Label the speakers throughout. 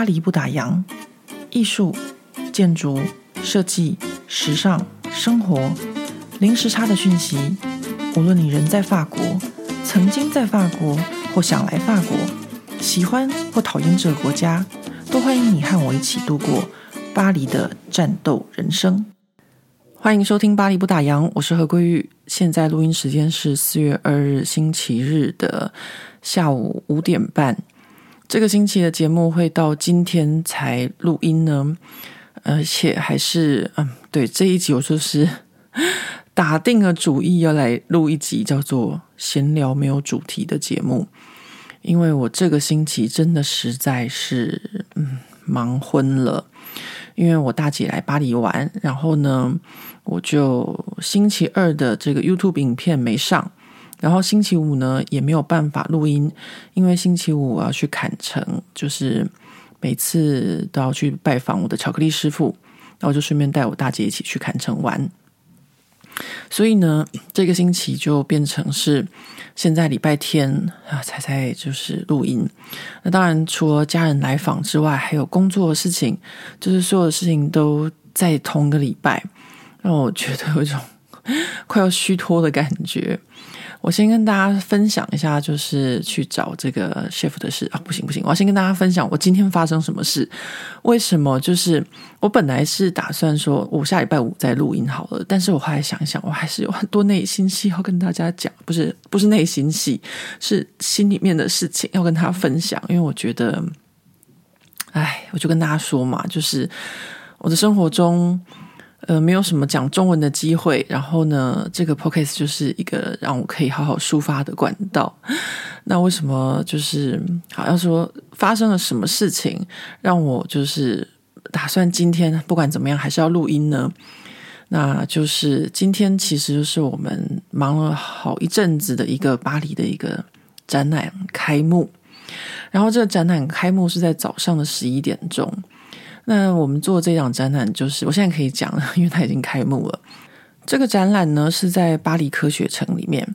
Speaker 1: 巴黎不打烊，艺术、建筑、设计、时尚、生活，零时差的讯息。无论你人在法国，曾经在法国，或想来法国，喜欢或讨厌这个国家，都欢迎你和我一起度过巴黎的战斗人生。欢迎收听《巴黎不打烊》，我是何桂玉。现在录音时间是四月二日星期日的下午五点半。这个星期的节目会到今天才录音呢，而且还是嗯，对，这一集我就是打定了主意要来录一集叫做“闲聊没有主题”的节目，因为我这个星期真的实在是嗯忙昏了，因为我大姐来巴黎玩，然后呢，我就星期二的这个 YouTube 影片没上。然后星期五呢也没有办法录音，因为星期五我要去坎城，就是每次都要去拜访我的巧克力师傅，然后就顺便带我大姐一起去坎城玩。所以呢，这个星期就变成是现在礼拜天啊才在就是录音。那当然，除了家人来访之外，还有工作的事情，就是所有的事情都在同个礼拜，让我觉得有一种 快要虚脱的感觉。我先跟大家分享一下，就是去找这个 shift 的事啊，不行不行，我要先跟大家分享我今天发生什么事。为什么？就是我本来是打算说我下礼拜五再录音好了，但是我后来想一想，我还是有很多内心戏要跟大家讲，不是不是内心戏，是心里面的事情要跟大家分享。因为我觉得，哎，我就跟大家说嘛，就是我的生活中。呃，没有什么讲中文的机会，然后呢，这个 podcast 就是一个让我可以好好抒发的管道。那为什么就是好像说发生了什么事情，让我就是打算今天不管怎么样还是要录音呢？那就是今天其实就是我们忙了好一阵子的一个巴黎的一个展览开幕，然后这个展览开幕是在早上的十一点钟。那我们做这场展览，就是我现在可以讲了，因为它已经开幕了。这个展览呢是在巴黎科学城里面。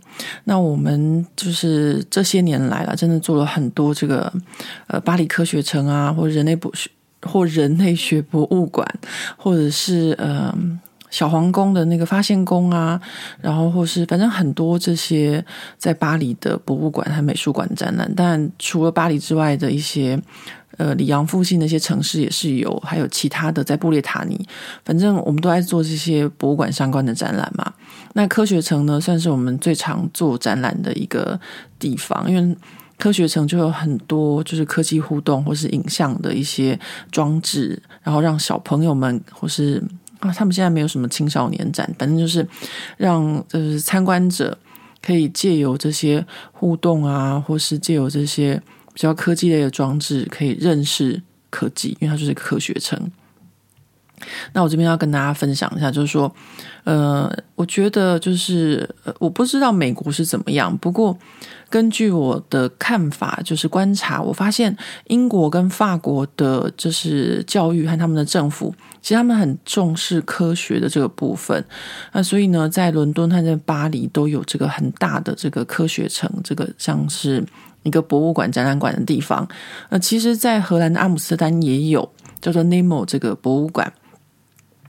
Speaker 1: 那我们就是这些年来了，真的做了很多这个呃巴黎科学城啊，或人类博或人类学博物馆，或者是呃小皇宫的那个发现宫啊，然后或是反正很多这些在巴黎的博物馆和美术馆展览。但除了巴黎之外的一些。呃，里昂附近那些城市也是有，还有其他的在布列塔尼，反正我们都在做这些博物馆相关的展览嘛。那科学城呢，算是我们最常做展览的一个地方，因为科学城就有很多就是科技互动或是影像的一些装置，然后让小朋友们或是啊，他们现在没有什么青少年展，反正就是让就是参观者可以借由这些互动啊，或是借由这些。比较科技类的装置可以认识科技，因为它就是科学城。那我这边要跟大家分享一下，就是说，呃，我觉得就是，我不知道美国是怎么样，不过根据我的看法，就是观察，我发现英国跟法国的，就是教育和他们的政府，其实他们很重视科学的这个部分。那所以呢，在伦敦和在巴黎都有这个很大的这个科学城，这个像是。一个博物馆、展览馆的地方，呃，其实，在荷兰的阿姆斯特丹也有叫做 NEMO 这个博物馆。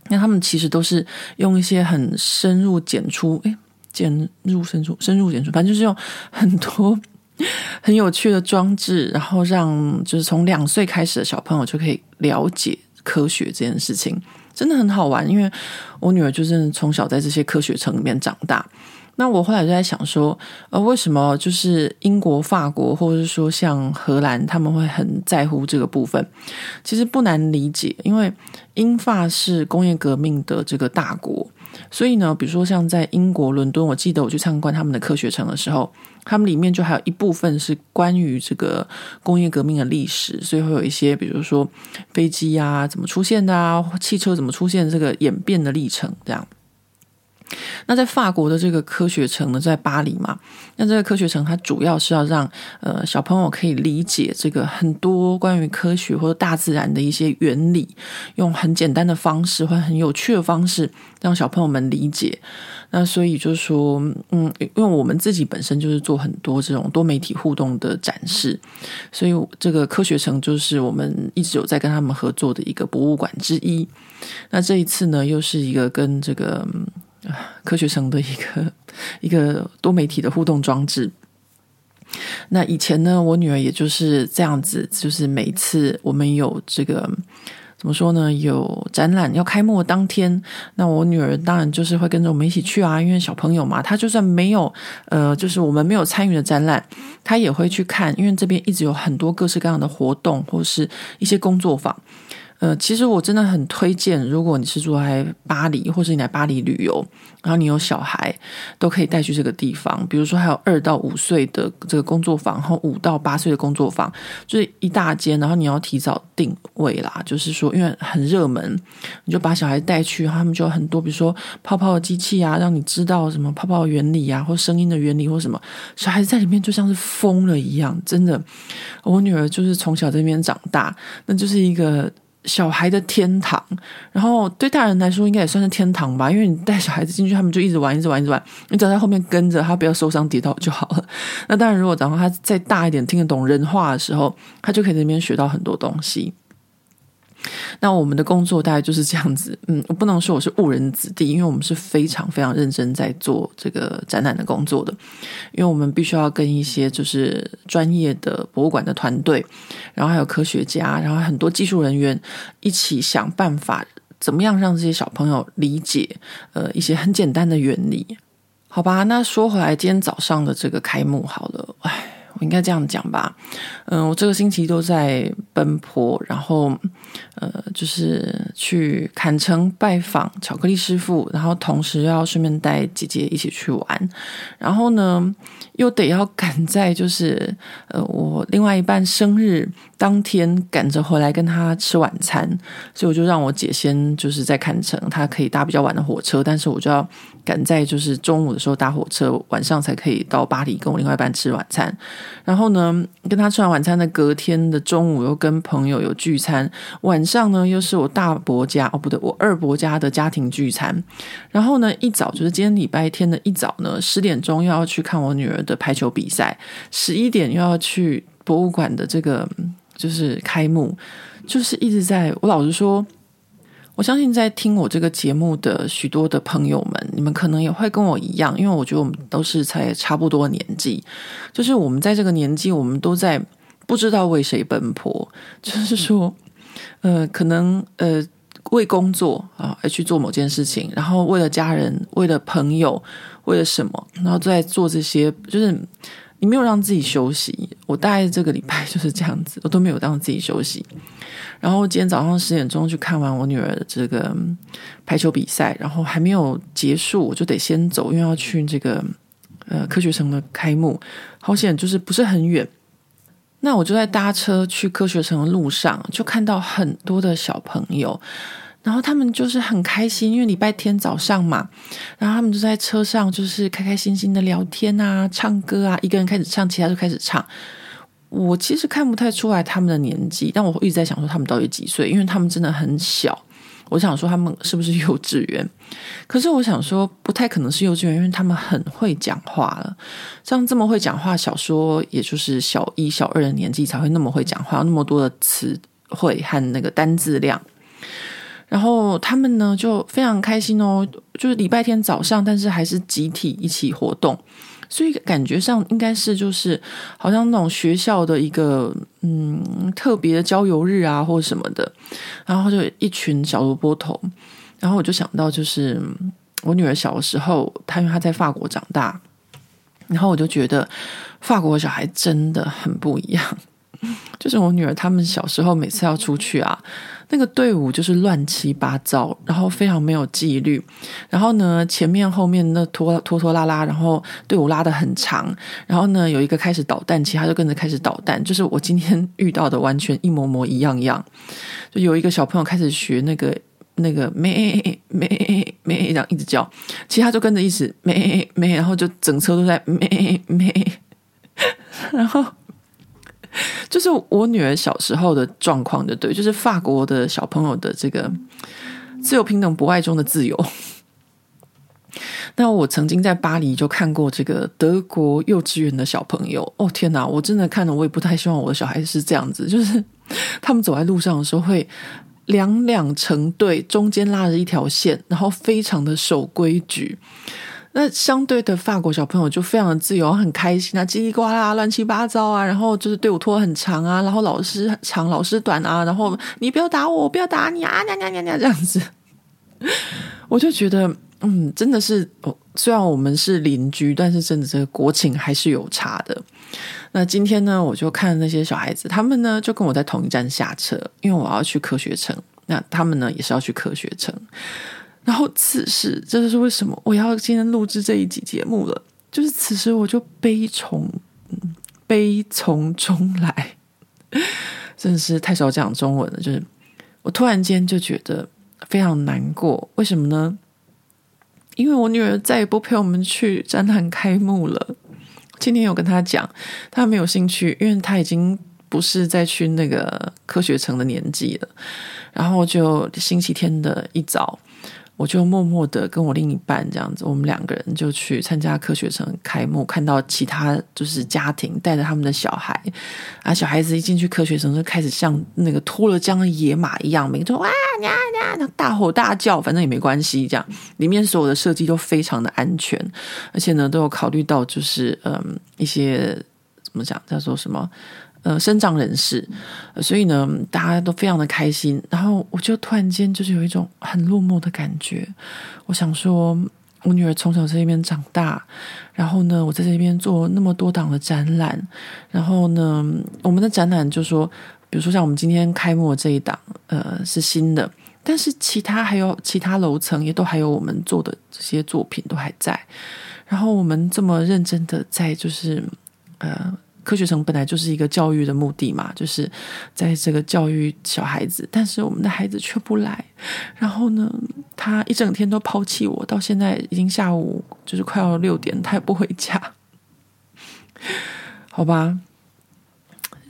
Speaker 1: 那他们其实都是用一些很深入浅出，诶，浅入深出，深入浅出，反正就是用很多 很有趣的装置，然后让就是从两岁开始的小朋友就可以了解科学这件事情，真的很好玩。因为我女儿就是从小在这些科学城里面长大。那我后来就在想说，呃，为什么就是英国、法国，或者是说像荷兰，他们会很在乎这个部分？其实不难理解，因为英法是工业革命的这个大国，所以呢，比如说像在英国伦敦，我记得我去参观他们的科学城的时候，他们里面就还有一部分是关于这个工业革命的历史，所以会有一些，比如说飞机啊怎么出现的啊，汽车怎么出现，这个演变的历程这样。那在法国的这个科学城呢，在巴黎嘛。那这个科学城它主要是要让呃小朋友可以理解这个很多关于科学或者大自然的一些原理，用很简单的方式或很有趣的方式让小朋友们理解。那所以就是说，嗯，因为我们自己本身就是做很多这种多媒体互动的展示，所以这个科学城就是我们一直有在跟他们合作的一个博物馆之一。那这一次呢，又是一个跟这个。科学城的一个 一个多媒体的互动装置。那以前呢，我女儿也就是这样子，就是每次我们有这个怎么说呢，有展览要开幕当天，那我女儿当然就是会跟着我们一起去啊，因为小朋友嘛，她就算没有呃，就是我们没有参与的展览，她也会去看，因为这边一直有很多各式各样的活动或是一些工作坊。呃，其实我真的很推荐，如果你是住在巴黎，或是你来巴黎旅游，然后你有小孩，都可以带去这个地方。比如说，还有二到五岁的这个工作坊，然后五到八岁的工作坊，就是一大间。然后你要提早定位啦，就是说，因为很热门，你就把小孩带去，他们就很多，比如说泡泡的机器啊，让你知道什么泡泡原理啊，或声音的原理，或什么，小孩子在里面就像是疯了一样。真的，我女儿就是从小在那边长大，那就是一个。小孩的天堂，然后对大人来说应该也算是天堂吧，因为你带小孩子进去，他们就一直玩，一直玩，一直玩，你只要在后面跟着他，不要受伤跌倒就好了。那当然，如果等到他再大一点，听得懂人话的时候，他就可以在那边学到很多东西。那我们的工作大概就是这样子，嗯，我不能说我是误人子弟，因为我们是非常非常认真在做这个展览的工作的，因为我们必须要跟一些就是专业的博物馆的团队，然后还有科学家，然后很多技术人员一起想办法，怎么样让这些小朋友理解呃一些很简单的原理，好吧？那说回来，今天早上的这个开幕好了，唉。我应该这样讲吧，嗯，我这个星期都在奔波，然后呃，就是去坎城拜访巧克力师傅，然后同时要顺便带姐姐一起去玩，然后呢，又得要赶在就是呃我另外一半生日当天赶着回来跟他吃晚餐，所以我就让我姐先就是在看城，她可以搭比较晚的火车，但是我就要赶在就是中午的时候搭火车，晚上才可以到巴黎跟我另外一半吃晚餐。然后呢，跟他吃完晚餐的隔天的中午又跟朋友有聚餐，晚上呢又是我大伯家哦不对，我二伯家的家庭聚餐。然后呢一早就是今天礼拜天的一早呢，十点钟又要去看我女儿的排球比赛，十一点又要去博物馆的这个就是开幕，就是一直在我老实说。我相信在听我这个节目的许多的朋友们，你们可能也会跟我一样，因为我觉得我们都是才差不多年纪，就是我们在这个年纪，我们都在不知道为谁奔波，就是说，呃，可能呃为工作啊而去做某件事情，然后为了家人，为了朋友，为了什么，然后在做这些，就是你没有让自己休息。我大概这个礼拜 就是这样子，我都没有让自己休息。然后今天早上十点钟去看完我女儿的这个排球比赛，然后还没有结束，我就得先走，因为要去这个呃科学城的开幕。好险，就是不是很远。那我就在搭车去科学城的路上，就看到很多的小朋友，然后他们就是很开心，因为礼拜天早上嘛，然后他们就在车上就是开开心心的聊天啊、唱歌啊，一个人开始唱，其他就开始唱。我其实看不太出来他们的年纪，但我一直在想说他们到底几岁，因为他们真的很小。我想说他们是不是幼稚园？可是我想说不太可能是幼稚园，因为他们很会讲话了。像这么会讲话，小说也就是小一、小二的年纪才会那么会讲话，那么多的词汇和那个单字量。然后他们呢就非常开心哦，就是礼拜天早上，但是还是集体一起活动。所以感觉上应该是就是好像那种学校的一个嗯特别的郊游日啊，或者什么的，然后就一群小萝卜头，然后我就想到就是我女儿小的时候，她因为她在法国长大，然后我就觉得法国小孩真的很不一样，就是我女儿他们小时候每次要出去啊。那个队伍就是乱七八糟，然后非常没有纪律。然后呢，前面后面那拖拖拖拉拉，然后队伍拉得很长。然后呢，有一个开始捣蛋，其他就跟着开始捣蛋。就是我今天 遇到的完全一模模一样样。就有一个小朋友开始学那个那个咩咩咩这样一直叫，其他就跟着一直咩咩，然后就整车都在咩咩，然后 就是我女儿小时候的状况，就对，就是法国的小朋友的这个自由平等博爱中的自由。那我曾经在巴黎就看过这个德国幼稚园的小朋友，哦天哪，我真的看了，我也不太希望我的小孩是这样子，就是 他们走在路上的时候会。两两成对，中间拉着一条线，然后非常的守规矩。那相对的法国小朋友就非常的自由，很开心啊，叽里呱啦，乱七八糟啊。然后就是队伍拖很长啊，然后老师长，老师短啊。然后你不要打我，我不要打你啊，娘娘娘娘，这样子。我就觉得，嗯，真的是，虽然我们是邻居，但是真的这个国情还是有差的。那今天呢，我就看那些小孩子，他们呢就跟我在同一站下车，因为我要去科学城。那他们呢也是要去科学城。然后此时，这就是为什么我要今天录制这一集节目了。就是此时，我就悲从悲从中来，真的是太少讲中文了。就是我突然间就觉得非常难过，为什么呢？因为我女儿再也不陪我们去展览开幕了。今天有跟她讲，她没有兴趣，因为她已经不是再去那个科学城的年纪了。然后就星期天的一早，我就默默的跟我另一半这样子，我们两个人就去参加科学城开幕，看到其他就是家庭带着他们的小孩，啊，小孩子一进去科学城就开始像那个脱了缰的野马一样，每个就哇呀呀，大吼大叫，反正也没关系，这样里面所有的设计都非常的安全，而且呢都有考虑到就是嗯一些怎么讲叫做什么。呃，身障人士，所以呢，大家都非常的开心。然后我就突然间就是有一种很落寞的感觉。我想说，我女儿从小在这边长大，然后呢，我在这边做那么多档的展览，然后呢，我们的展览就说，比如说像我们今天开幕这一档，呃，是新的，但是其他还有其他楼层也都还有我们做的这些作品都还在。然后我们这么认真的在就是呃。科学城本来就是一个教育的目的嘛，就是在这个教育小孩子，但是我们的孩子却不来。然后呢，他一整天都抛弃我，到现在已经下午就是快要六点，他也不回家。好吧，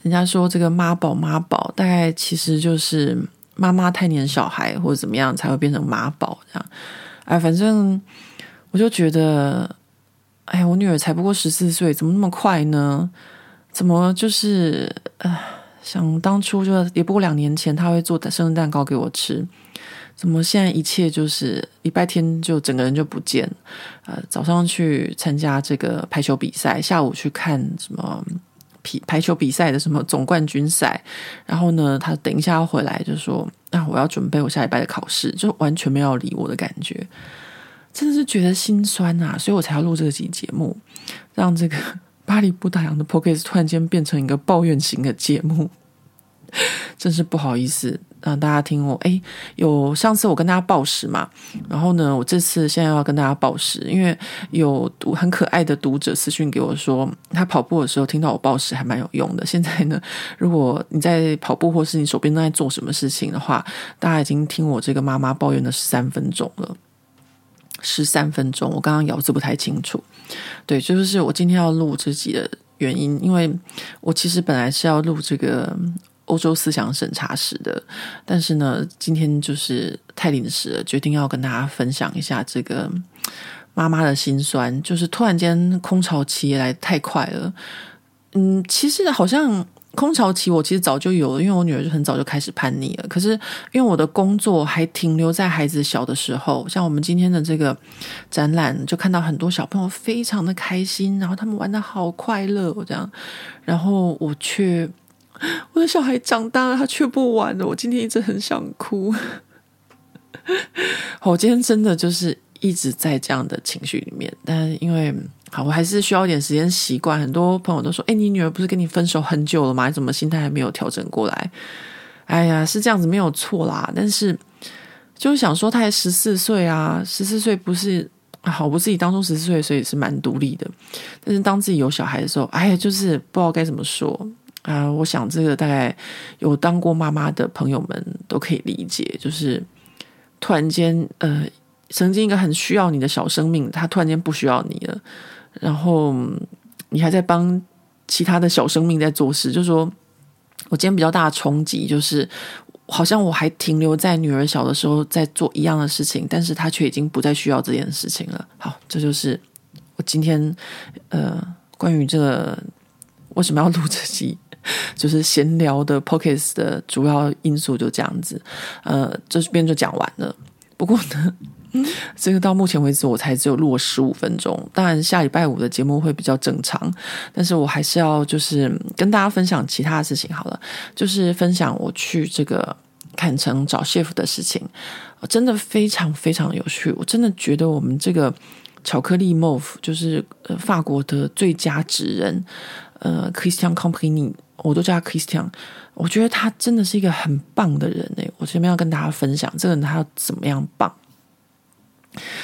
Speaker 1: 人家说这个妈宝妈宝，大概其实就是妈妈太黏小孩或者怎么样才会变成妈宝这样。哎，反正我就觉得，哎呀，我女儿才不过十四岁，怎么那么快呢？怎么就是呃，想当初就也不过两年前他会做生日蛋糕给我吃，怎么现在一切就是礼拜天就整个人就不见？呃，早上去参加这个排球比赛，下午去看什么排排球比赛的什么总冠军赛，然后呢，他等一下要回来就说啊，我要准备我下礼拜的考试，就完全没有理我的感觉，真的是觉得心酸啊，所以我才要录这集节目，让这个。巴黎不打烊的 Podcast 突然间变成一个抱怨型的节目，真是不好意思让大家听我。诶，有上次我跟大家报时嘛，然后呢，我这次现在要跟大家报时，因为有很可爱的读者私讯给我说，他跑步的时候听到我报时还蛮有用的。现在呢，如果你在跑步或是你手边正在做什么事情的话，大家已经听我这个妈妈抱怨了十三分钟了。十三分钟，我刚刚咬字不太清楚。对，就是我今天要录这集的原因，因为我其实本来是要录这个欧洲思想审查史的，但是呢，今天就是太临时了，决定要跟大家分享一下这个妈妈的心酸，就是突然间空巢期来太快了。嗯，其实好像。空巢期我其实早就有了，因为我女儿就很早就开始叛逆了。可是因为我的工作还停留在孩子小的时候，像我们今天的这个展览，就看到很多小朋友非常的开心，然后他们玩得好快乐，我这样，然后我却 我的小孩长大了，他却不玩了。我今天一直很想哭，我 今天真的就是一直在这样的情绪里面，但因为。好，我还是需要一点时间习惯。很多朋友都说：“哎，你女儿不是跟你分手很久了吗？你怎么心态还没有调整过来？”哎呀，是这样子没有错啦。但是就是想说，她才十四岁啊，十四岁不是好？我自己当初十四岁，所以是蛮独立的。但是当自己有小孩的时候，哎呀，就是不知道该怎么说啊、我想这个大概有当过妈妈的朋友们都可以理解，就是。突然间呃，曾经一个很需要你的小生命，他突然间不需要你了，然后你还在帮其他的小生命在做事，就是说我今天比较大的冲击就是。好像我还停留在女儿小的时候在做一样的事情，但是她却已经不再需要这件事情了。好，这就是我今天呃关于这个为什么要录这集，就是闲聊的 pockets 的主要因素就这样子。呃，这边就讲完了。不过呢。这个到目前为止我才只有录了十五分钟，当然下礼拜五的节目会比较正常，但是我还是要就是跟大家分享其他的事情好了，就是分享我去这个坎城找 chef 的事情，真的非常非常有趣，我真的觉得我们这个巧克力 Mauve 就是法国的最佳职人，呃 Christian Company，我都叫他 Christian，我觉得他真的是一个很棒的人诶，我这边要跟大家分享这个人他怎么样棒。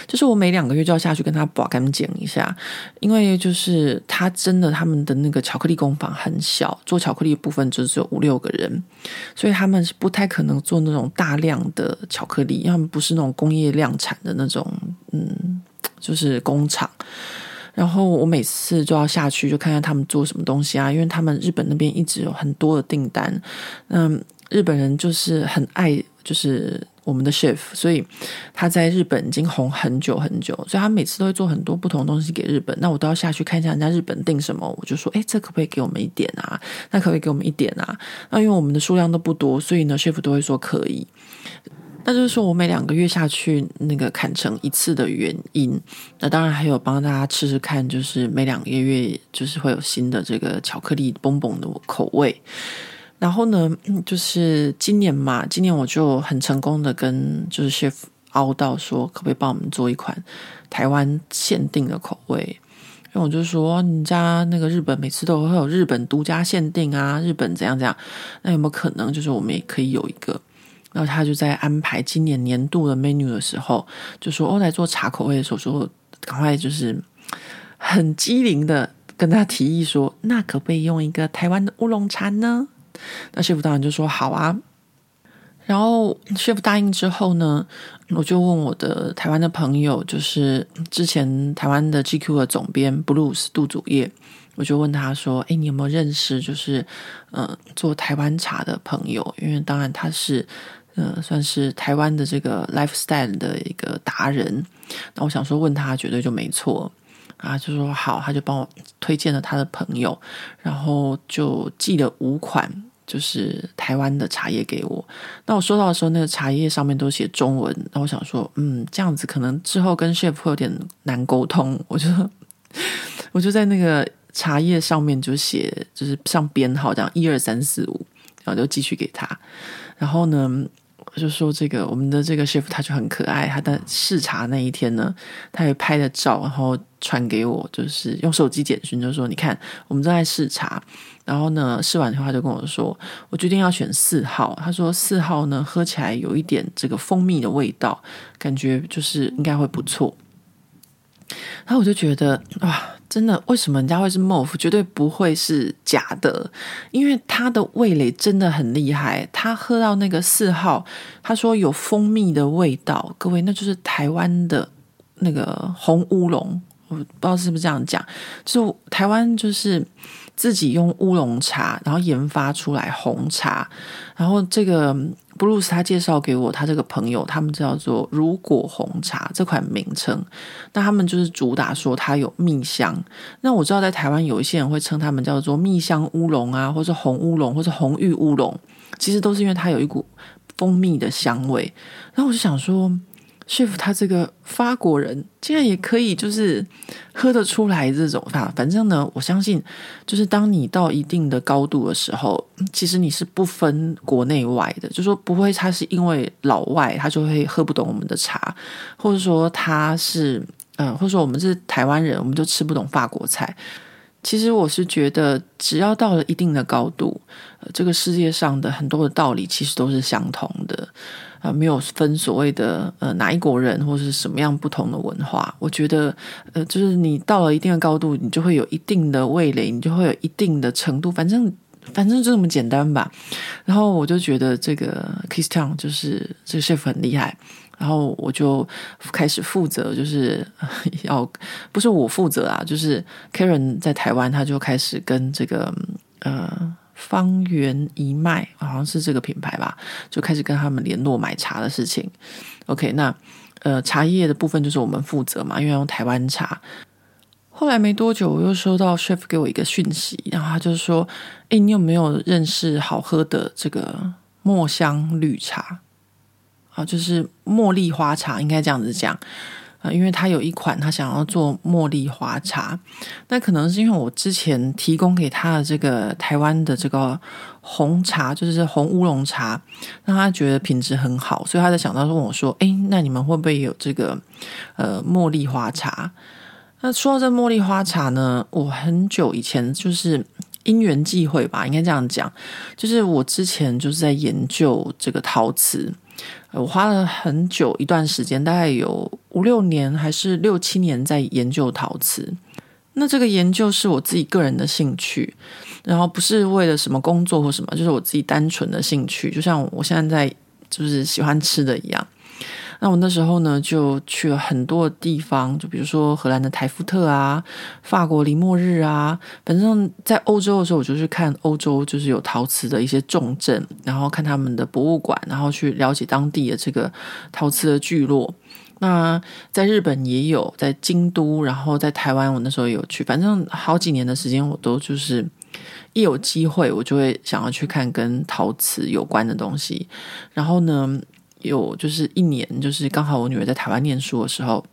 Speaker 1: 就是我每两个月就要下去跟他把干净一下，因为就是他真的他们的那个巧克力工坊很小，做巧克力部分就只有五六个人，所以他们是不太可能做那种大量的巧克力，他们不是那种工业量产的那种，嗯，就是工厂。然后我每次就要下去就看看他们做什么东西啊，因为他们日本那边一直有很多的订单，嗯，日本人就是很爱就是。我们的 chef，所以他在日本已经红很久很久，所以他每次都会做很多不同的东西给日本。那我都要下去看一下人家日本订什么，我就说，哎，这可不可以给我们一点啊？那可不可以给我们一点啊？那因为我们的数量都不多，所以呢，chef 都会说可以。那就是说我每两个月下去那个砍成一次的原因。那当然还有帮大家吃吃看，就是每两个月就是会有新的这个巧克力蹦蹦的口味。然后呢，就是今年嘛，今年我就很成功的跟就是 chef 凹到说，可不可以帮我们做一款台湾限定的口味？因为我就说，你家那个日本每次都会有日本独家限定啊，日本怎样怎样，那有没有可能就是我们也可以有一个？然后他就在安排今年年度的 menu 的时候，就说哦，来做茶口味的时候，说赶快就是很机灵的跟他提议说，那可不可以用一个台湾的乌龙茶呢？那 chef 当然就说好啊，然后 chef 答应之后呢，我就问我的台湾的朋友，就是之前台湾的 GQ 的总编 Blues 杜祖业，我就问他说：“哎，你有没有认识就是嗯做台湾茶的朋友？因为当然他是嗯算是台湾的这个 lifestyle 的一个达人。那我想说问他绝对就没错。”啊，就说好，他就帮我推荐了他的朋友，然后就寄了五款，就是台湾的茶叶给我。那我收到的时候，那个茶叶上面都写中文，那我想说，嗯，这样子可能之后跟 chef 会有点难沟通，我就 我就在那个茶叶上面就写，就是上编号，这样一二三四五，然后就寄去给他。然后呢，就说这个我们的这个 chef 他就很可爱，他在试茶那一天呢，他也拍了照，然后。传给我，就是用手机简讯，就说你看，我们正在试茶，然后呢，试完的话就跟我说，我决定要选四号。他说四号呢，喝起来有一点这个蜂蜜的味道，感觉就是应该会不错。然后我就觉得哇，真的，为什么人家会是 Mauve？绝对不会是假的，因为他的味蕾真的很厉害。他喝到那个四号，他说有蜂蜜的味道，各位，那就是台湾的那个红乌龙。我不知道是不是这样讲，就台湾就是自己用乌龙茶，然后研发出来红茶，然后这个布鲁斯他介绍给我，他这个朋友他们叫做如果红茶这款名称，那他们就是主打说它有蜜香。那我知道在台湾有一些人会称他们叫做蜜香乌龙啊，或者红乌龙，或是红玉乌龙，其实都是因为它有一股蜂蜜的香味。然后我就想说。说服他这个法国人竟然也可以就是喝得出来这种啊，反正呢，我相信就是当你到一定的高度的时候，其实你是不分国内外的，就说不会他是因为老外他就会喝不懂我们的茶，或者说他是嗯，或者说我们是台湾人，我们就吃不懂法国菜。其实我是觉得，只要到了一定的高度，呃，这个世界上的很多的道理其实都是相同的。啊、呃，没有分所谓的呃哪一国人或是什么样不同的文化，我觉得呃，就是你到了一定的高度，你就会有一定的味蕾，你就会有一定的程度，反正反正就这么简单吧。然后我就觉得这个 Kiss Town 就是这个 chef 很厉害，然后我就开始负责，就是 要不是我负责啊，就是 Karen 在台湾，他就开始跟这个呃方圆一脉，好像是这个品牌吧，就开始跟他们联络买茶的事情。OK，那呃茶叶的部分就是我们负责嘛，因为用台湾茶。后来没多久，我又收到 Chef 给我一个讯息，然后他就说：“诶，你有没有认识好喝的这个墨香绿茶？啊，就是茉莉花茶，应该这样子讲啊，因为他有一款他想要做茉莉花茶，那可能是因为我之前提供给他的这个台湾的这个红茶，就是红乌龙茶，让他觉得品质很好，所以他在想到问我说：诶，那你们会不会有这个呃茉莉花茶？”那说到这茉莉花茶呢，我很久以前就是因缘际会吧，应该这样讲，就是我之前就是在研究这个陶瓷，我花了很久一段时间，大概有五六年还是六七年在研究陶瓷。那这个研究是我自己个人的兴趣，然后不是为了什么工作或什么，就是我自己单纯的兴趣，就像我现在在就是喜欢吃的一样。那我那时候呢，就去了很多地方，就比如说荷兰的台福特啊，法国黎莫日啊，反正在欧洲的时候，我就去看欧洲，就是有陶瓷的一些重镇，然后看他们的博物馆，然后去了解当地的这个陶瓷的聚落。那在日本也有，在京都，然后在台湾，我那时候也有去，反正好几年的时间，我都就是一有机会，我就会想要去看跟陶瓷有关的东西。然后呢，有就是一年，就是刚好我女儿在台湾念书的时候，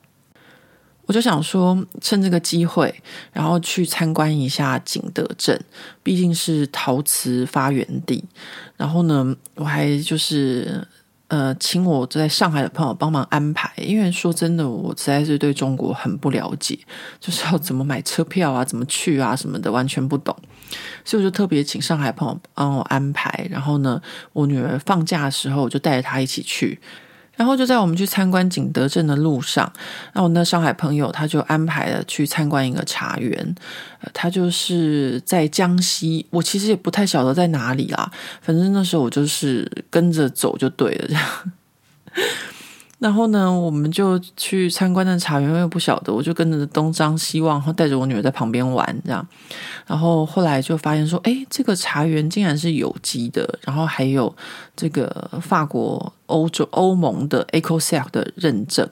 Speaker 1: 我就想说趁这个机会，然后去参观一下景德镇，毕竟是陶瓷发源地。然后呢，我还就是呃，请我在上海的朋友帮忙安排，因为说真的，我实在是对中国很不了解，就是要怎么买车票啊，怎么去啊什么的，完全不懂。所以我就特别请上海朋友帮我安排，然后呢，我女儿放假的时候，我就带着她一起去，然后就在我们去参观景德镇的路上，那我那上海朋友他就安排了去参观一个茶园，他就是在江西，我其实也不太晓得在哪里啦，反正那时候我就是跟着走就对了，这样。然后呢，我们就去参观那茶园，因为不晓得，我就跟着东张西望，然后带着我女儿在旁边玩，这样。然后后来就发现说，哎，这个茶园竟然是有机的，然后还有这个法国、欧洲、欧盟的 Ecosell 的认证。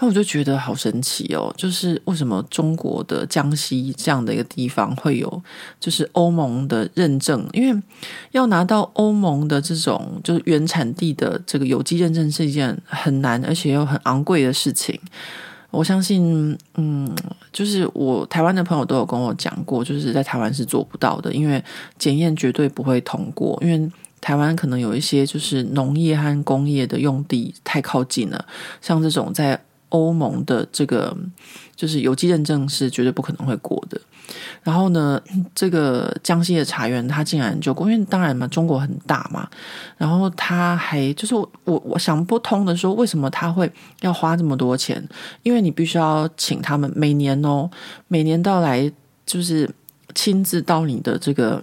Speaker 1: 那我就觉得好神奇哦，就是为什么中国的江西这样的一个地方会有就是欧盟的认证？因为要拿到欧盟的这种就是原产地的这个有机认证是一件很难而且又很昂贵的事情。我相信，嗯，就是我台湾的朋友都有跟我讲过，就是在台湾是做不到的，因为检验绝对不会通过，因为台湾可能有一些就是农业和工业的用地太靠近了，像这种在。欧盟的这个就是有机认证是绝对不可能会过的。然后呢，这个江西的茶园它竟然就过，因为当然嘛，中国很大嘛。然后他还就是我我想不通的说，为什么他会要花这么多钱？因为你必须要请他们每年哦，每年到来就是亲自到你的这个。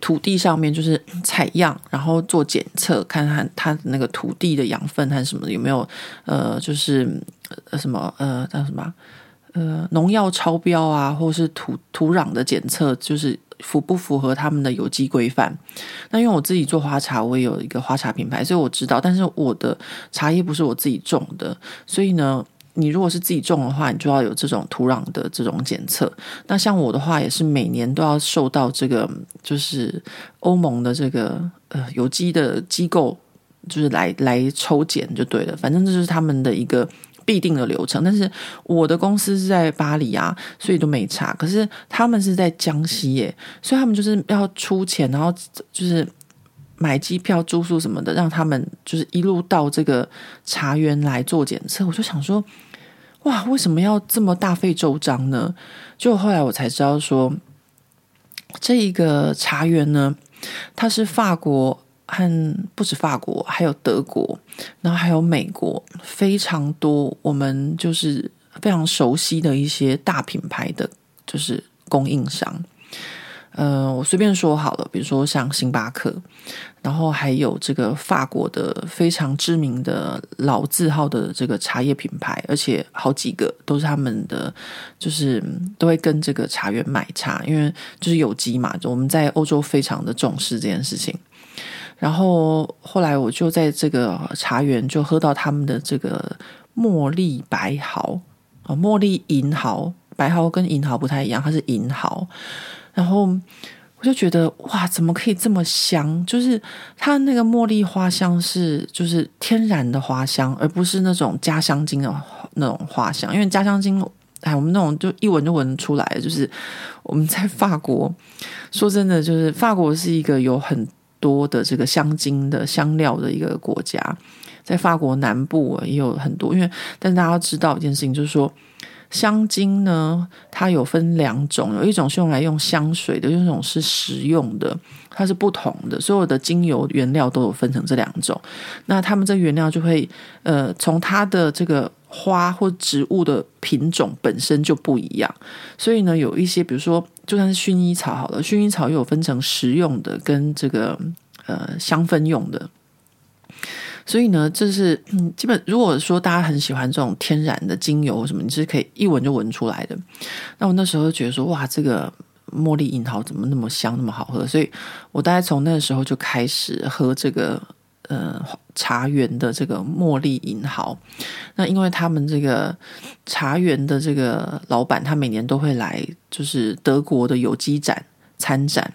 Speaker 1: 土地上面就是采样，然后做检测，看看它那个土地的养分和什么有没有呃，就是什么呃叫什么呃农药超标啊，或是土土壤的检测，就是符不符合他们的有机规范。那因为我自己做花茶，我也有一个花茶品牌，所以我知道。但是我的茶叶不是我自己种的，所以呢。你如果是自己种的话，你就要有这种土壤的这种检测。那像我的话，也是每年都要受到这个就是欧盟的这个呃有机的机构，就是来来抽检就对了。反正这就是他们的一个必定的流程。但是我的公司是在巴黎啊，所以都没查。可是他们是在江西耶，所以他们就是要出钱，然后就是。买机票、住宿什么的，让他们就是一路到这个茶园来做检测。我就想说，哇，为什么要这么大费周章呢？就后来我才知道说，这一个茶园呢，它是法国和不止法国，还有德国，然后还有美国，非常多我们就是非常熟悉的一些大品牌的就是供应商。呃，我随便说好了，比如说像星巴克，然后还有这个法国的非常知名的老字号的这个茶叶品牌，而且好几个都是他们的，就是都会跟这个茶园买茶，因为就是有机嘛，我们在欧洲非常的重视这件事情。然后后来我就在这个茶园就喝到他们的这个茉莉白毫啊，茉莉银毫，白毫跟银毫不太一样，它是银毫。然后我就觉得哇，怎么可以这么香？就是它那个茉莉花香是就是天然的花香，而不是那种加香精的那种花香。因为加香精，哎，我们那种就一闻就闻出来。就是我们在法国，说真的，就是法国是一个有很多的这个香精的香料的一个国家，在法国南部也有很多。因为但是大家要知道一件事情，就是说。香精呢，它有分两种，有一种是用来用香水的，有一种是食用的，它是不同的。所有的精油原料都有分成这两种。那他们这原料就会，呃，从它的这个花或植物的品种本身就不一样。所以呢，有一些，比如说，就算是薰衣草好了，薰衣草又有分成食用的跟这个呃香氛用的。所以呢，这是嗯，基本如果说大家很喜欢这种天然的精油什么，你是可以一闻就闻出来的。那我那时候就觉得说，哇，这个茉莉银毫怎么那么香，那么好喝？所以我大概从那个时候就开始喝这个呃茶园的这个茉莉银毫。那因为他们这个茶园的这个老板，他每年都会来，就是德国的有机展参展，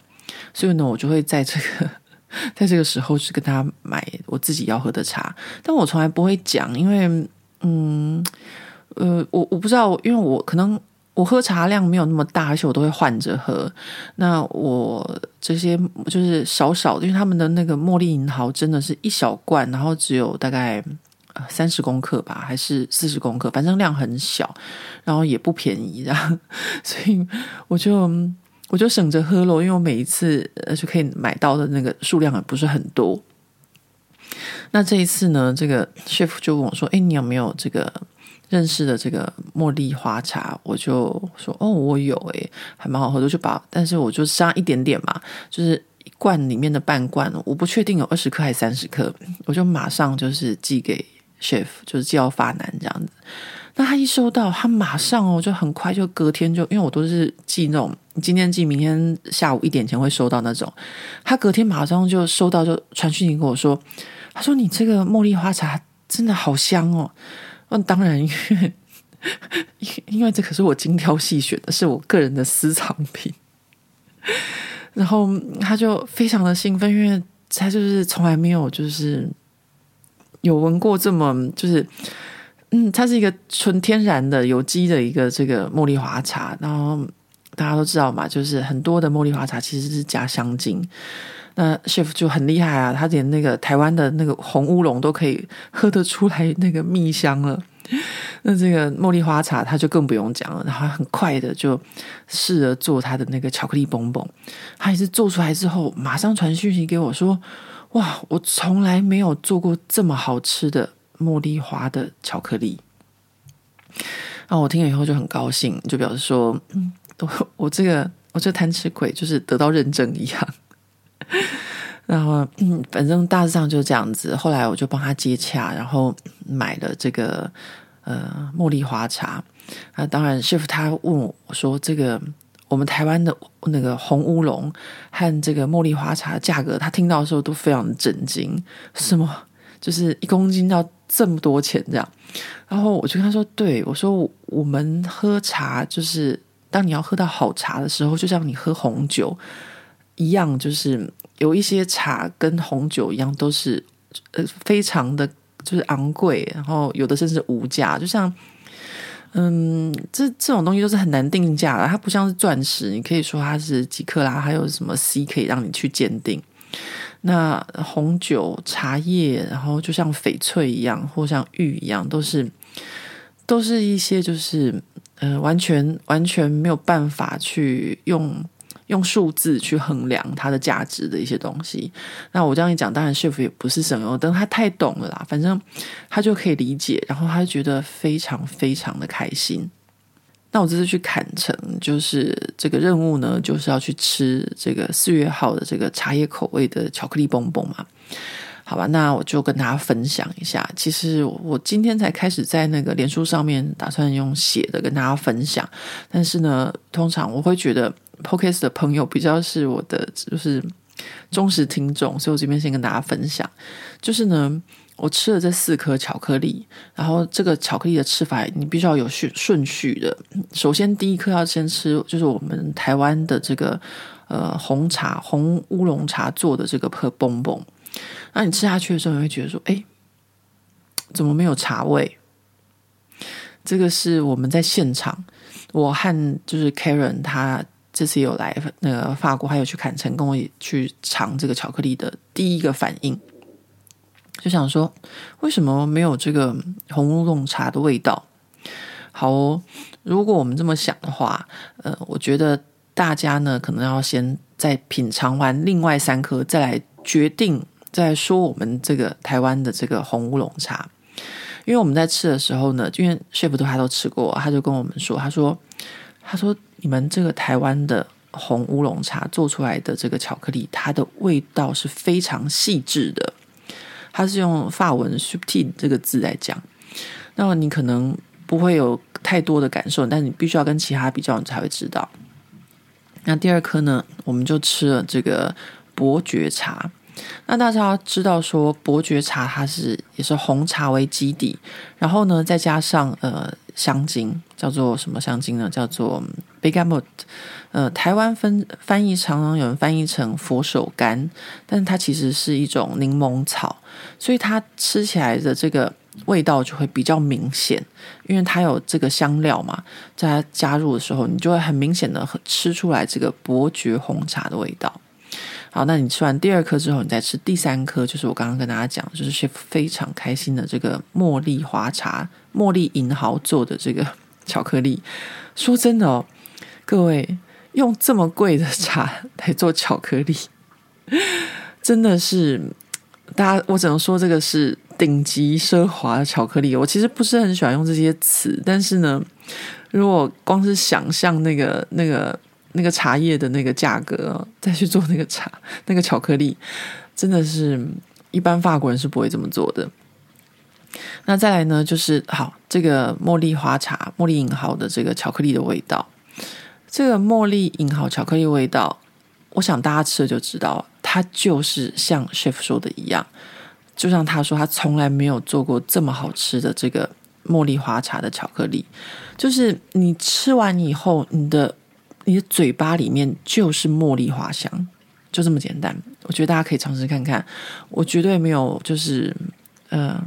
Speaker 1: 所以呢，我就会在这个。在这个时候是跟他买我自己要喝的茶，但我从来不会讲，因为嗯呃，我我不知道，因为我可能我喝茶量没有那么大，而且我都会换着喝。那我这些就是少少，因为他们的那个茉莉银毫真的是一小罐，然后只有大概三十公克吧，还是四十公克，反正量很小，然后也不便宜，这样，所以我就。我就省着喝咯，因为我每一次呃就可以买到的那个数量也不是很多。那这一次呢，这个 chef 就问我说：“哎，你有没有这个认识的这个茉莉花茶？”我就说：“哦，我有诶，还蛮好喝的。”就把，但是我就加一点点嘛，就是一罐里面的半罐，我不确定有二十克还是三十克，我就马上就是寄给 chef，就是寄到发南这样子。那他一收到，他马上哦，就很快就隔天就，因为我都是寄那种今天寄，明天下午一点前会收到那种。他隔天马上就收到，就传讯息跟我说，他说你这个茉莉花茶真的好香哦。那当然，因为因为这可是我精挑细选的，是我个人的私藏品。然后他就非常的兴奋，因为他就是从来没有就是有闻过这么就是。嗯，它是一个纯天然的有机的一个这个茉莉花茶，然后大家都知道嘛，就是很多的茉莉花茶其实是加香精。那 chef 就很厉害啊，他连那个台湾的那个红乌龙都可以喝得出来那个蜜香了。那这个茉莉花茶他就更不用讲了，然后很快的就试着做他的那个巧克力 bomb bomb，他也是做出来之后马上传讯息给我说：“哇，我从来没有做过这么好吃的。”茉莉花的巧克力，然后我听了以后就很高兴，就表示说，嗯，我我这个我这贪吃鬼就是得到认证一样。然后，嗯，反正大致上就这样子。后来我就帮他接洽，然后买了这个呃茉莉花茶。啊，当然，chef 他问我说：“这个我们台湾的那个红乌龙和这个茉莉花茶的价格，他听到的时候都非常震惊，什么？”就是一公斤要这么多钱这样，然后我就跟他说：“对，我说我们喝茶就是当你要喝到好茶的时候，就像你喝红酒一样，就是有一些茶跟红酒一样，都是呃非常的就是昂贵，然后有的甚至无价。就像嗯，这这种东西都是很难定价的，它不像是钻石，你可以说它是几克拉，还有什么 C 可以让你去鉴定。”那红酒、茶叶，然后就像翡翠一样，或像玉一样，都是都是一些就是呃，完全完全没有办法去用用数字去衡量它的价值的一些东西。那我这样一讲，当然 chef 也不是省油灯，他太懂了啦，反正他就可以理解，然后他就觉得非常非常的开心。那我这次去坎城，就是这个任务呢，就是要去吃这个四月号的这个茶叶口味的巧克力蹦蹦嘛。好吧，那我就跟大家分享一下。其实我今天才开始在那个脸书上面打算用写的跟大家分享，但是呢，通常我会觉得 Podcast 的朋友比较是我的就是忠实听众，所以我这边先跟大家分享，就是呢。我吃了这四颗巧克力，然后这个巧克力的吃法你必须要有顺顺序的。首先第一颗要先吃，就是我们台湾的这个呃红茶红乌龙茶做的这个破蹦蹦。那你吃下去的时候，你会觉得说，哎，怎么没有茶味？这个是我们在现场，我和就是 Karen 他这次有来那个法国，还有去坎城跟我去尝这个巧克力的第一个反应。就想说，为什么没有这个红乌龙茶的味道？好哦，如果我们这么想的话，呃，我觉得大家呢，可能要先再品尝完另外三颗，再来决定，再说我们这个台湾的这个红乌龙茶。因为我们在吃的时候呢，因为 chef 都他都吃过，他就跟我们说，他说，他说你们这个台湾的红乌龙茶做出来的这个巧克力，它的味道是非常细致的。它是用法文 subtil 这个字来讲，那么你可能不会有太多的感受，但你必须要跟其他比较，你才会知道。那第二颗呢，我们就吃了这个伯爵茶。那大家知道说，伯爵茶它是也是红茶为基底，然后呢再加上呃香精，叫做什么香精呢？叫做 Bergamot。呃，台湾分翻译常常有人翻译成佛手柑，但它其实是一种柠檬草，所以它吃起来的这个味道就会比较明显，因为它有这个香料嘛，在它加入的时候，你就会很明显的吃出来这个伯爵红茶的味道。好，那你吃完第二颗之后，你再吃第三颗，就是我刚刚跟大家讲，就是 chef 非常开心的这个茉莉花茶、茉莉银毫做的这个巧克力。说真的哦，各位。用这么贵的茶来做巧克力，真的是大家，我只能说这个是顶级奢华的巧克力。我其实不是很喜欢用这些词，但是呢，如果光是想象那个、那个、那个茶叶的那个价格，再去做那个茶、那个巧克力，真的是一般法国人是不会这么做的。那再来呢，就是好这个茉莉花茶、茉莉银毫的这个巧克力的味道。这个茉莉银毫巧克力味道，我想大家吃了就知道，它就是像 chef 说的一样，就像他说他从来没有做过这么好吃的这个茉莉花茶的巧克力，就是你吃完以后，你的你的嘴巴里面就是茉莉花香，就这么简单。我觉得大家可以尝试看看，我绝对没有就是呃，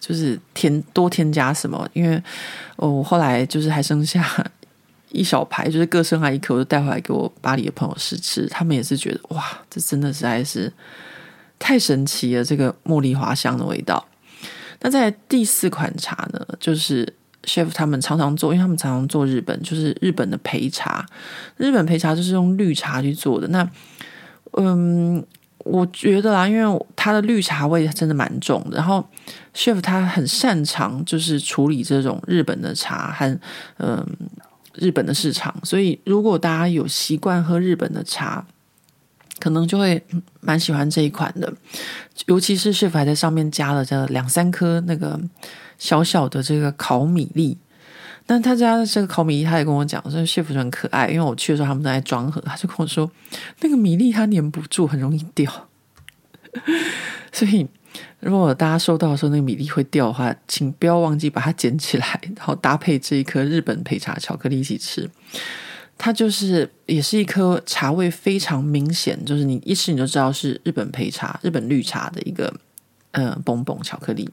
Speaker 1: 就是添多添加什么，因为我后来就是还剩下。一小排就是各剩下一颗，我就带回来给我巴黎的朋友试吃，他们也是觉得哇，这真的实在是太神奇了，这个茉莉花香的味道。那在第四款茶呢，就是 chef 他们常常做，因为他们常常做日本，就是日本的焙茶。日本焙茶就是用绿茶去做的。那嗯，我觉得啊，因为它的绿茶味真的蛮重的，然后 chef 他很擅长就是处理这种日本的茶和嗯。日本的市场，所以如果大家有习惯喝日本的茶，可能就会蛮喜欢这一款的。尤其是 chef 还在上面加了这两三颗那个小小的这个烤米粒。但他家的这个烤米粒，他也跟我讲，说 chef 很可爱。因为我去的时候，他们都在装盒，他就跟我说，那个米粒它粘不住，很容易掉。所以。如果大家收到的时候那个米粒会掉的话，请不要忘记把它捡起来，然后搭配这一颗日本焙茶巧克力一起吃。它就是也是一颗茶味非常明显，就是你一吃你就知道是日本焙茶、日本绿茶的一个呃蹦蹦巧克力。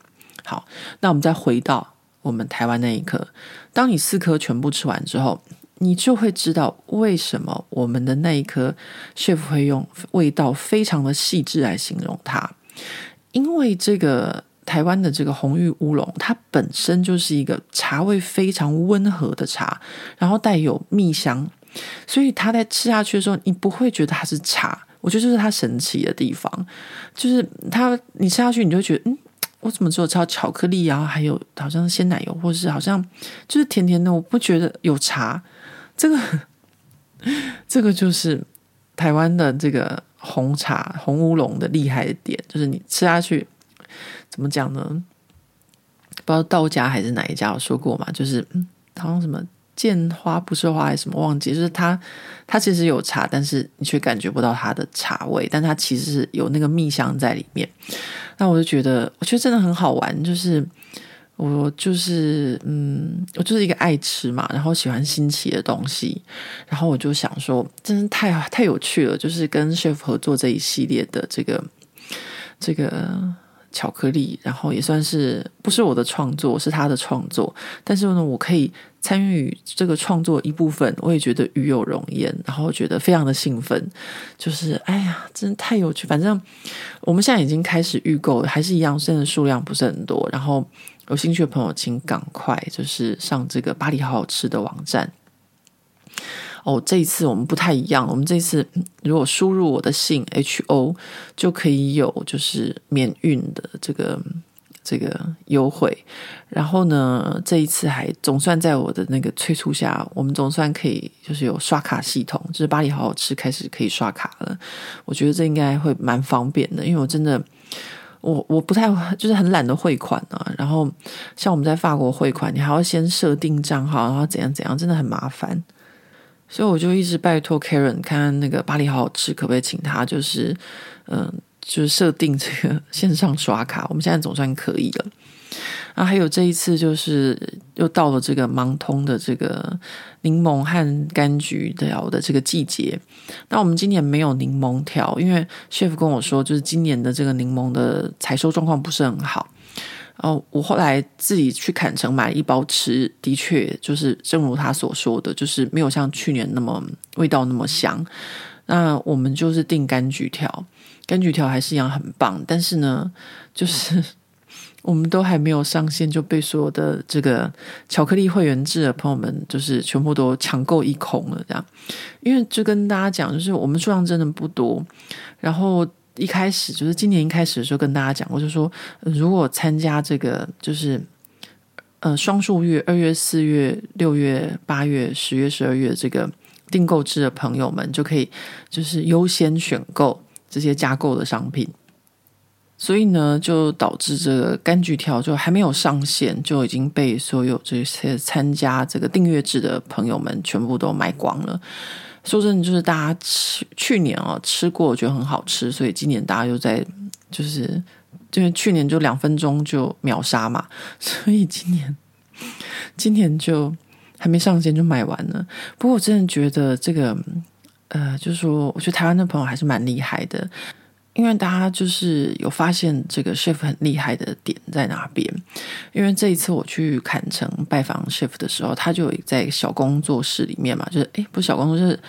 Speaker 1: 好，那我们再回到我们台湾那一颗，当你四颗全部吃完之后，你就会知道为什么我们的那一颗 chef 会用味道非常的细致来形容它。因为这个台湾的这个红玉乌龙，它本身就是一个茶味非常温和的茶，然后带有蜜香，所以它在吃下去的时候，你不会觉得它是茶。我觉得这是它神奇的地方，就是它你吃下去，你就觉得嗯，我怎么只有吃到巧克力啊？还有好像鲜奶油，或是好像就是甜甜的，我不觉得有茶。这个这个就是台湾的这个红茶红乌龙的厉害的点，就是你吃下去怎么讲呢？不知道道家还是哪一家有说过嘛？就是好像什么。见花不是花还是什么忘记？就是它，它其实有茶，但是你却感觉不到它的茶味，但它其实是有那个蜜香在里面。那我就觉得，我觉得真的很好玩。就是我就是嗯，我就是一个爱吃嘛，然后喜欢新奇的东西，然后我就想说，真是太太有趣了。就是跟 chef 合作这一系列的这个这个。巧克力，然后也算是不是我的创作，是他的创作。但是呢，我可以参与这个创作一部分，我也觉得与有荣焉，然后觉得非常的兴奋。就是哎呀，真的太有趣！反正我们现在已经开始预购，还是一样，现在数量不是很多。然后有兴趣的朋友，请赶快就是上这个巴黎好好吃的网站。哦，这一次我们不太一样。我们这次如果输入我的姓 H O，就可以有就是免运的这个这个优惠。然后呢，这一次还总算在我的那个催促下，我们总算可以就是有刷卡系统，就是巴黎好好吃开始可以刷卡了。我觉得这应该会蛮方便的，因为我真的我我不太就是很懒得汇款啊。然后像我们在法国汇款，你还要先设定账号，然后怎样怎样，真的很麻烦。所以我就一直拜托 Karen 看那个巴黎好好吃，可不可以请他就是，嗯、就是设定这个线上刷卡。我们现在总算可以了。啊，还有这一次就是又到了这个芒通的这个柠檬和柑橘条的这个季节。那我们今年没有柠檬条，因为 chef 跟我说，就是今年的这个柠檬的采收状况不是很好。哦，我后来自己去砍城买一包吃，的确就是正如他所说的，就是没有像去年那么味道那么香。那我们就是订柑橘条，柑橘条还是一样很棒，但是呢，就是 我们都还没有上线就被所有的这个巧克力会员制的朋友们就是全部都抢购一空了，这样。因为就跟大家讲，就是我们数量真的不多，然后。一开始就是今年一开始的时候跟大家讲过，就说如果参加这个就是呃双数月二月、四月、六月、八月、十月、十二月这个订购制的朋友们，就可以就是优先选购这些加购的商品。所以呢，就导致这个柑橘条就还没有上线，就已经被所有这些参加这个订阅制的朋友们全部都卖光了。说真的，就是大家吃去年啊、哦、吃过，觉得很好吃，所以今年大家又在就是，因为去年就两分钟就秒杀嘛，所以今年今年就还没上线就买完了。不过我真的觉得这个呃，就是说，我觉得台湾的朋友还是蛮厉害的。因为大家就是有发现这个 chef 很厉害的点在哪边？因为这一次我去坎城拜访 chef 的时候，他就在小工作室里面嘛，就是诶，不是小工作室，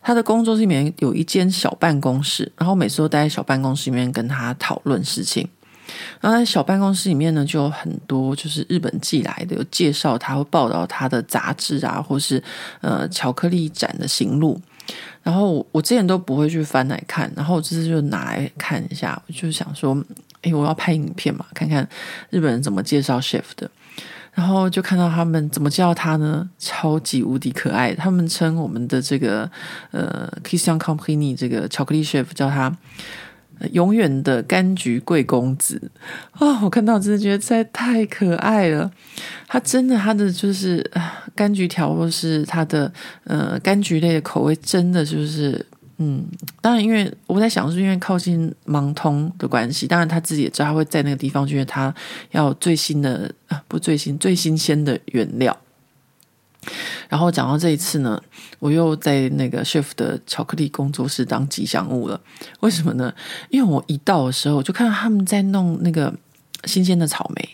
Speaker 1: 他的工作室里面有一间小办公室，然后每次都待在小办公室里面跟他讨论事情。然后在小办公室里面呢，就有很多就是日本寄来的，有介绍他会报道他的杂志啊，或是呃巧克力展的行路。然后我之前都不会去翻来看，然后我这次就拿来看一下，我就想说，哎，我要拍影片嘛，看看日本人怎么介绍 shift 的。然后就看到他们怎么叫他呢？超级无敌可爱，他们称我们的这个呃 Christian Company 这个巧克力 shift 叫他。永远的柑橘贵公子啊、哦！我看到真的觉得实在太可爱了。他真的，他的就是柑橘条，或是他的呃柑橘类的口味，真的就是嗯。当然，因为我在想，是因为靠近芒通的关系。当然，他自己也知道他会在那个地方，因为他要最新的啊，不最新最新鲜的原料。然后讲到这一次呢，我又在那个 chef 的巧克力工作室当吉祥物了。为什么呢？因为我一到的时候，就看到他们在弄那个新鲜的草莓，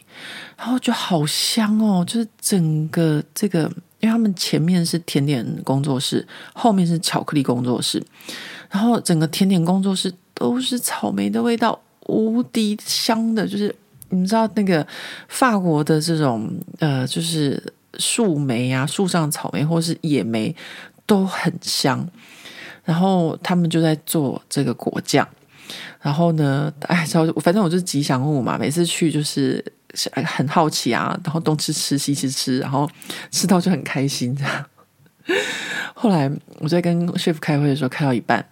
Speaker 1: 然后就好香哦。就是整个这个，因为他们前面是甜点工作室，后面是巧克力工作室，然后整个甜点工作室都是草莓的味道，无敌香的。就是你们知道那个法国的这种呃，就是。树莓啊，树上草莓或是野莓都很香。然后他们就在做这个果酱，然后呢，哎，反正我就是吉祥物嘛，每次去就是很好奇啊，然后东吃吃西吃吃，然后吃到就很开心这样。后来我在跟 chef 开会的时候，开到一半，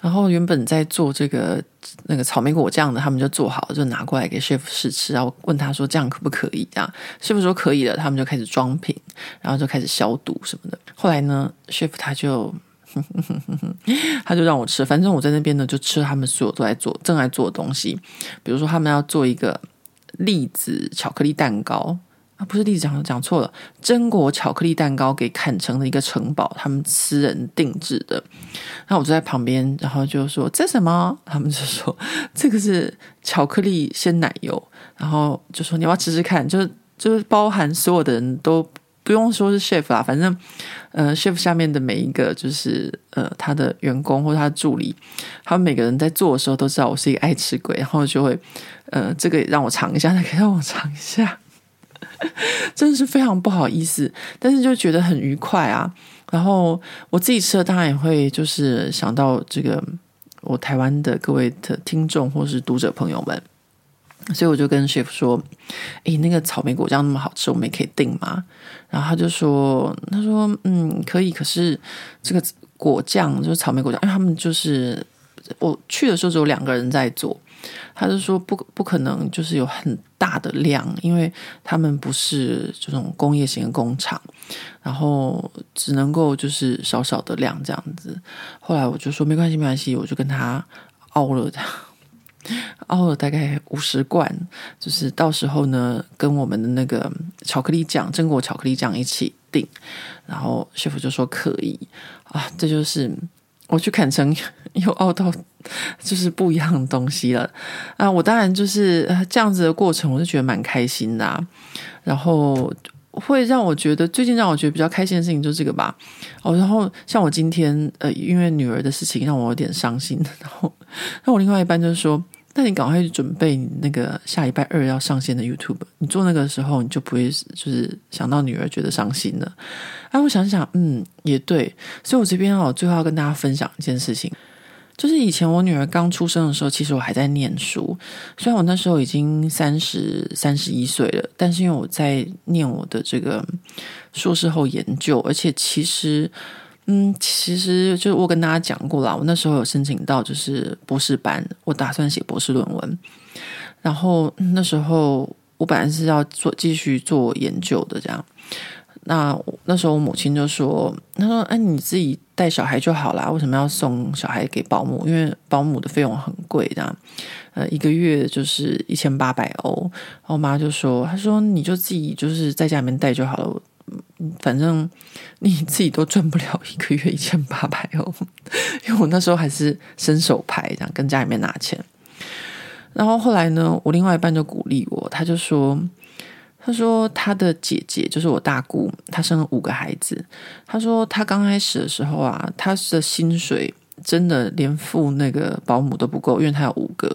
Speaker 1: 然后原本在做这个那个草莓果酱的，他们就做好，就拿过来给 chef 试吃，然后问他说这样可不可以？这样 chef 说可以了，他们就开始装瓶，然后就开始消毒什么的。后来呢，chef 他就 他就让我吃，反正我在那边呢就吃了他们所有都在做正在做的东西，比如说他们要做一个栗子巧克力蛋糕。啊，不是栗子讲讲错了，榛果巧克力蛋糕给砍成了一个城堡，他们私人定制的。然后我就在旁边，然后就说这什么？他们就说这个是巧克力鲜奶油，然后就说你要不要吃吃看，就是就是包含所有的人都不用说是 chef 啦，反正呃 chef 下面的每一个就是呃他的员工或他的助理，他们每个人在做的时候都知道我是一个爱吃鬼，然后就会呃这个让我尝一下，那个让我尝一下。真的是非常不好意思，但是就觉得很愉快啊。然后我自己吃了，当然也会就是想到这个我台湾的各位的听众或是读者朋友们，所以我就跟 chef 说：“诶，那个草莓果酱那么好吃，我们也可以订吗？”然后他就说：“他说嗯，可以，可是这个果酱就是草莓果酱，因为他们就是我去的时候只有两个人在做。”他就说不不可能，就是有很大的量，因为他们不是这种工业型的工厂，然后只能够就是少少的量这样子。后来我就说没关系没关系，我就跟他熬了 熬了大概五十罐，就是到时候呢跟我们的那个巧克力酱榛果巧克力酱一起订，然后 chef 就说可以啊，这就是。我去砍成 又凹到，就是不一样的东西了啊！我当然就是这样子的过程，我就觉得蛮开心的啊。然后会让我觉得最近让我觉得比较开心的事情就是这个吧。哦，然后像我今天呃，因为女儿的事情让我有点伤心。然后，那我另外一半就是说。那你赶快去准备你那个下礼拜二要上线的 YouTube，你做那个时候你就不会就是想到女儿觉得伤心了。哎，我想想，嗯，也对。所以我这边哦，最后要跟大家分享一件事情，就是以前我女儿刚出生的时候，其实我还在念书，虽然我那时候已经三十三十一岁了，但是因为我在念我的这个硕士后研究，而且其实。嗯，其实就我跟大家讲过了，我那时候有申请到就是博士班，我打算写博士论文。然后那时候我本来是要做继续做研究的，这样。那那时候我母亲就说：“她说，哎，你自己带小孩就好啦，为什么要送小孩给保姆？因为保姆的费用很贵，这样。呃，一个月就是一千八百欧。”然后我妈就说：“她说你就自己就是在家里面带就好了。”反正你自己都赚不了一个月一千八百欧，因为我那时候还是伸手牌，这样跟家里面拿钱。然后后来呢，我另外一半就鼓励我，他就说：“他说他的姐姐就是我大姑，她生了五个孩子。他说他刚开始的时候啊，他的薪水真的连付那个保姆都不够，因为他有五个。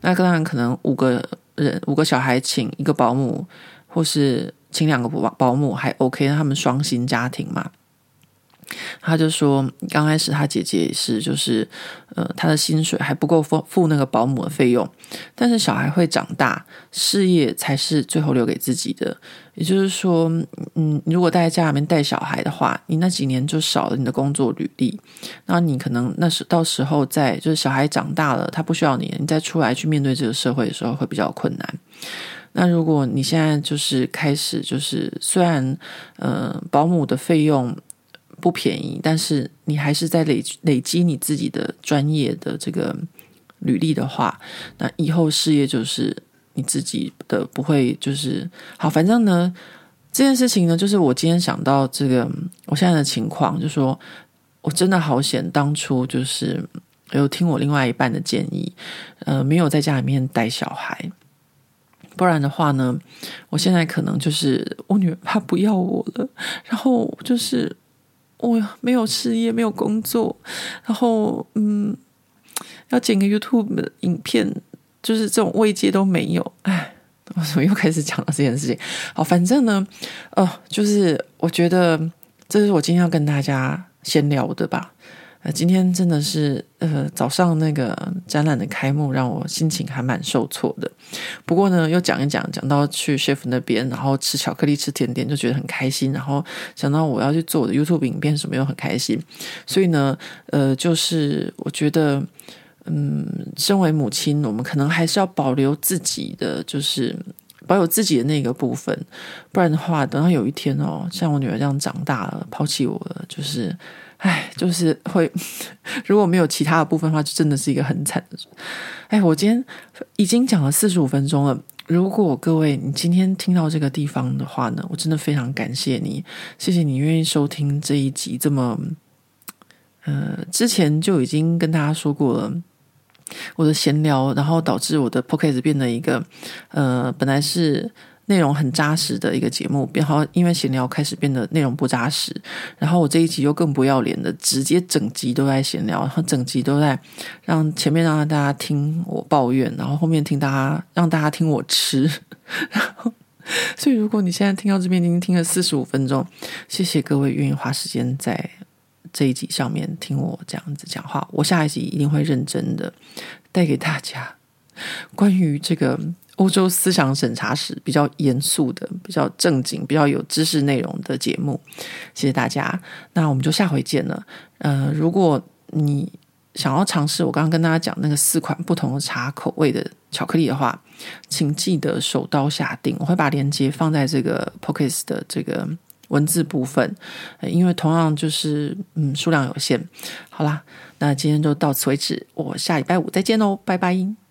Speaker 1: 那当然可能五个人五个小孩请一个保姆，或是。”请两个保保姆还 OK，他们双薪家庭嘛。他就说，刚开始他姐姐也是，就是呃，他的薪水还不够付付那个保姆的费用。但是小孩会长大，事业才是最后留给自己的。也就是说，嗯，如果待在家里面带小孩的话，你那几年就少了你的工作履历。那你可能那时到时候在就是小孩长大了，他不需要你，你再出来去面对这个社会的时候会比较困难。那如果你现在就是开始，就是虽然呃保姆的费用不便宜，但是你还是在累累积你自己的专业的这个履历的话，那以后事业就是你自己的，不会就是好。反正呢，这件事情呢，就是我今天想到这个我现在的情况，就说我真的好险，当初就是有听我另外一半的建议，呃，没有在家里面带小孩。不然的话呢，我现在可能就是我女儿她不要我了，然后就是我没有事业，没有工作，然后嗯，要剪个 YouTube 的影片，就是这种慰藉都没有。哎，我怎么又开始讲到这件事情？好，反正呢，哦，就是我觉得这是我今天要跟大家闲聊的吧。呃，今天真的是呃早上那个展览的开幕，让我心情还蛮受挫的。不过呢，又讲一讲，讲到去 chef 那边，然后吃巧克力、吃甜点，就觉得很开心。然后想到我要去做我的 YouTube 影片什么，又很开心。所以呢，呃，就是我觉得，嗯，身为母亲，我们可能还是要保留自己的，就是保有自己的那个部分，不然的话，等到有一天哦，像我女儿这样长大了，抛弃我了，就是。哎，就是会，如果没有其他的部分的话，就真的是一个很惨的。哎，我今天已经讲了四十五分钟了。如果各位你今天听到这个地方的话呢，我真的非常感谢你，谢谢你愿意收听这一集。这么，呃，之前就已经跟大家说过了，我的闲聊，然后导致我的 Podcast 变得一个，呃，本来是。内容很扎实的一个节目，然后因为闲聊开始变得内容不扎实，然后我这一集又更不要脸的，直接整集都在闲聊，然后整集都在让前面让大家听我抱怨，然后后面听大家让大家听我吃，然后所以如果你现在听到这边已经听了四十五分钟，谢谢各位愿意花时间在这一集上面听我这样子讲话，我下一集一定会认真的带给大家关于这个。欧洲思想审查史比较严肃的、比较正经、比较有知识内容的节目，谢谢大家。那我们就下回见了。呃，如果你想要尝试我刚刚跟大家讲那个四款不同的茶口味的巧克力的话，请记得手刀下订。我会把链接放在这个 Podcast 的这个文字部分，因为同样就是嗯数量有限。好啦，那今天就到此为止，我下礼拜五再见喽，拜拜。